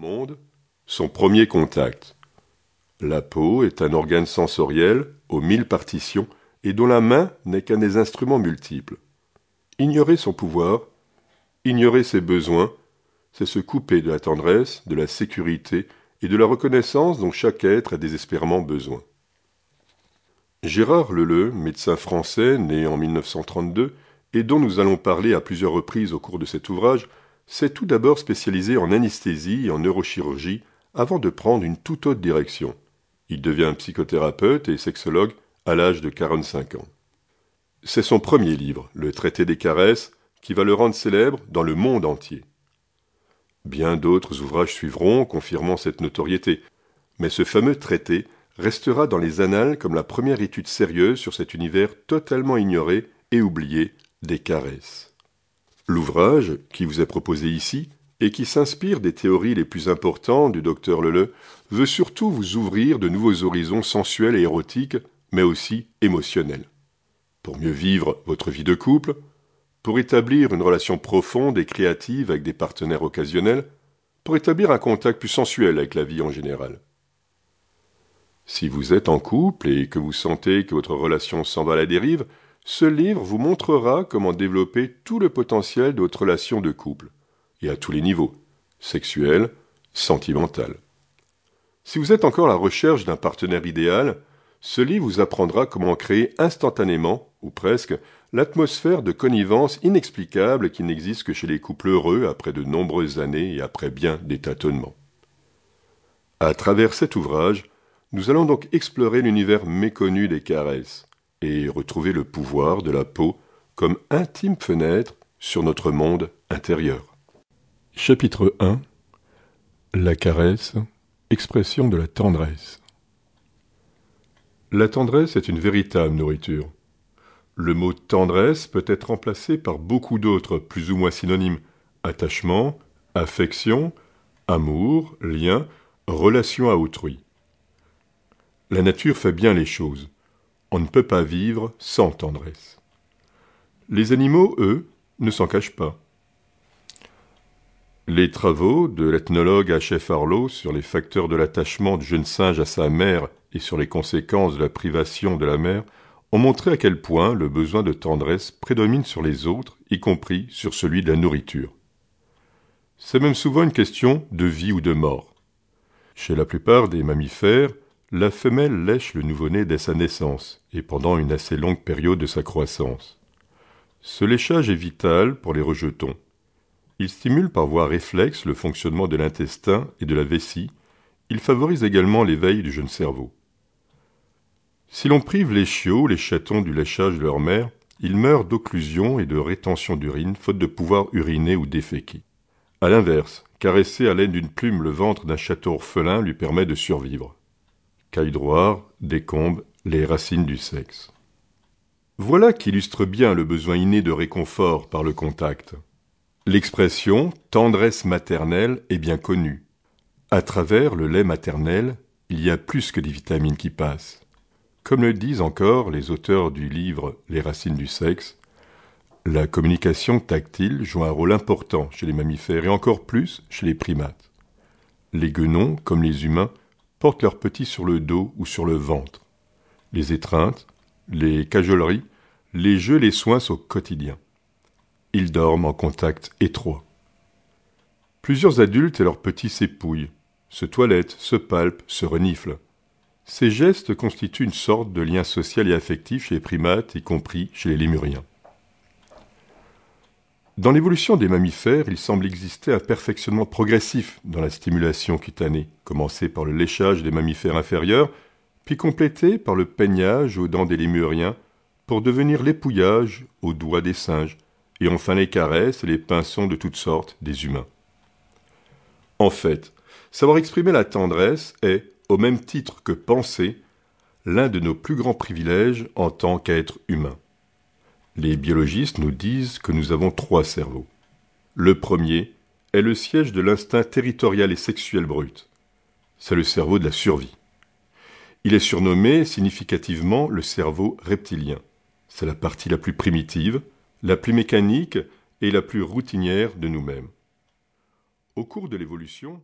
monde, son premier contact. La peau est un organe sensoriel aux mille partitions et dont la main n'est qu'un des instruments multiples. Ignorer son pouvoir, ignorer ses besoins, c'est se couper de la tendresse, de la sécurité et de la reconnaissance dont chaque être a désespérément besoin. Gérard Leleu, médecin français né en 1932 et dont nous allons parler à plusieurs reprises au cours de cet ouvrage, s'est tout d'abord spécialisé en anesthésie et en neurochirurgie avant de prendre une toute autre direction. Il devient psychothérapeute et sexologue à l'âge de 45 ans. C'est son premier livre, Le traité des caresses, qui va le rendre célèbre dans le monde entier. Bien d'autres ouvrages suivront, confirmant cette notoriété, mais ce fameux traité restera dans les annales comme la première étude sérieuse sur cet univers totalement ignoré et oublié des caresses. L'ouvrage, qui vous est proposé ici, et qui s'inspire des théories les plus importantes du docteur Leleu, veut surtout vous ouvrir de nouveaux horizons sensuels et érotiques, mais aussi émotionnels. Pour mieux vivre votre vie de couple, pour établir une relation profonde et créative avec des partenaires occasionnels, pour établir un contact plus sensuel avec la vie en général. Si vous êtes en couple et que vous sentez que votre relation s'en va à la dérive, ce livre vous montrera comment développer tout le potentiel de votre relation de couple, et à tous les niveaux, sexuel, sentimental. Si vous êtes encore à la recherche d'un partenaire idéal, ce livre vous apprendra comment créer instantanément, ou presque, l'atmosphère de connivence inexplicable qui n'existe que chez les couples heureux après de nombreuses années et après bien des tâtonnements. À travers cet ouvrage, nous allons donc explorer l'univers méconnu des caresses et retrouver le pouvoir de la peau comme intime fenêtre sur notre monde intérieur. Chapitre 1 La caresse, expression de la tendresse. La tendresse est une véritable nourriture. Le mot tendresse peut être remplacé par beaucoup d'autres plus ou moins synonymes attachement, affection, amour, lien, relation à autrui. La nature fait bien les choses. On ne peut pas vivre sans tendresse. Les animaux, eux, ne s'en cachent pas. Les travaux de l'ethnologue H.F. Harlow sur les facteurs de l'attachement du jeune singe à sa mère et sur les conséquences de la privation de la mère ont montré à quel point le besoin de tendresse prédomine sur les autres, y compris sur celui de la nourriture. C'est même souvent une question de vie ou de mort. Chez la plupart des mammifères, la femelle lèche le nouveau-né dès sa naissance et pendant une assez longue période de sa croissance. Ce léchage est vital pour les rejetons. Il stimule par voie réflexe le fonctionnement de l'intestin et de la vessie. Il favorise également l'éveil du jeune cerveau. Si l'on prive les chiots, les chatons du léchage de leur mère, ils meurent d'occlusion et de rétention d'urine, faute de pouvoir uriner ou déféquer. À l'inverse, caresser à l'aide d'une plume le ventre d'un chaton orphelin lui permet de survivre. Caille droit, décombe les racines du sexe. Voilà qui illustre bien le besoin inné de réconfort par le contact. L'expression tendresse maternelle est bien connue. À travers le lait maternel, il y a plus que des vitamines qui passent. Comme le disent encore les auteurs du livre Les racines du sexe, la communication tactile joue un rôle important chez les mammifères et encore plus chez les primates. Les guenons, comme les humains, portent leurs petits sur le dos ou sur le ventre. Les étreintes, les cajoleries, les jeux, les soins sont quotidiens. Ils dorment en contact étroit. Plusieurs adultes et leurs petits s'épouillent, se toilettent, se palpent, se reniflent. Ces gestes constituent une sorte de lien social et affectif chez les primates, y compris chez les lémuriens. Dans l'évolution des mammifères, il semble exister un perfectionnement progressif dans la stimulation cutanée, commencé par le léchage des mammifères inférieurs, puis complété par le peignage aux dents des lémuriens, pour devenir l'épouillage aux doigts des singes, et enfin les caresses et les pinçons de toutes sortes des humains. En fait, savoir exprimer la tendresse est, au même titre que penser, l'un de nos plus grands privilèges en tant qu'être humain. Les biologistes nous disent que nous avons trois cerveaux. Le premier est le siège de l'instinct territorial et sexuel brut. C'est le cerveau de la survie. Il est surnommé significativement le cerveau reptilien. C'est la partie la plus primitive, la plus mécanique et la plus routinière de nous-mêmes. Au cours de l'évolution,